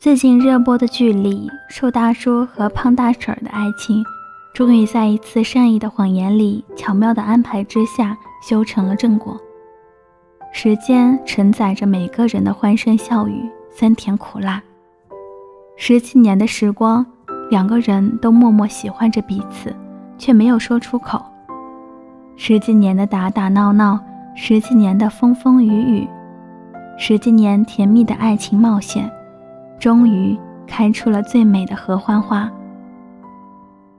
最近热播的剧里，瘦大叔和胖大婶的爱情，终于在一次善意的谎言里，巧妙的安排之下，修成了正果。时间承载着每个人的欢声笑语，酸甜苦辣。十几年的时光，两个人都默默喜欢着彼此，却没有说出口。十几年的打打闹闹，十几年的风风雨雨，十几年甜蜜的爱情冒险。终于开出了最美的合欢花。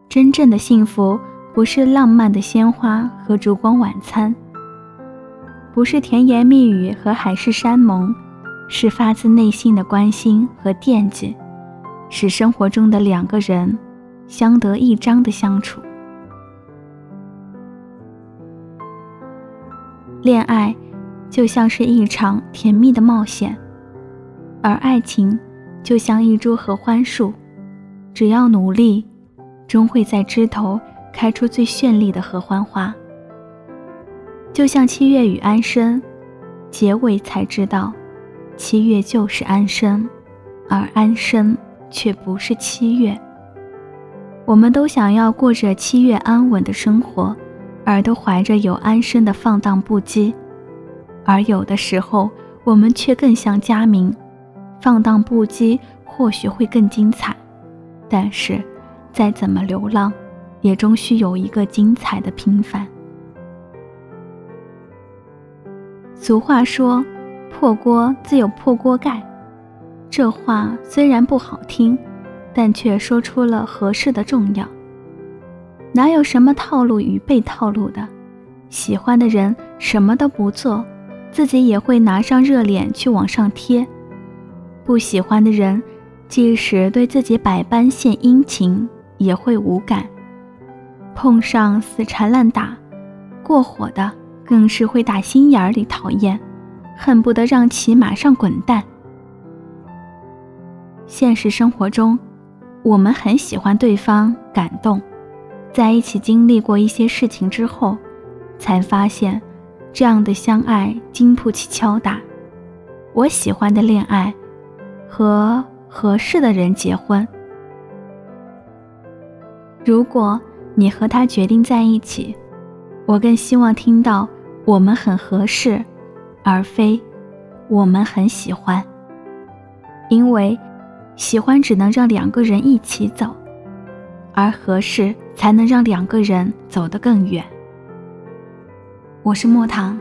真正的幸福不是浪漫的鲜花和烛光晚餐，不是甜言蜜语和海誓山盟，是发自内心的关心和惦记，是生活中的两个人相得益彰的相处。恋爱就像是一场甜蜜的冒险，而爱情。就像一株合欢树，只要努力，终会在枝头开出最绚丽的合欢花。就像七月与安生，结尾才知道，七月就是安生，而安生却不是七月。我们都想要过着七月安稳的生活，而都怀着有安生的放荡不羁，而有的时候，我们却更像佳明。放荡不羁或许会更精彩，但是再怎么流浪，也终须有一个精彩的平凡。俗话说：“破锅自有破锅盖。”这话虽然不好听，但却说出了合适的重要。哪有什么套路与被套路的？喜欢的人什么都不做，自己也会拿上热脸去往上贴。不喜欢的人，即使对自己百般献殷勤，也会无感；碰上死缠烂打、过火的，更是会打心眼里讨厌，恨不得让其马上滚蛋。现实生活中，我们很喜欢对方感动，在一起经历过一些事情之后，才发现，这样的相爱经不起敲打。我喜欢的恋爱。和合适的人结婚。如果你和他决定在一起，我更希望听到“我们很合适”，而非“我们很喜欢”。因为喜欢只能让两个人一起走，而合适才能让两个人走得更远。我是莫糖。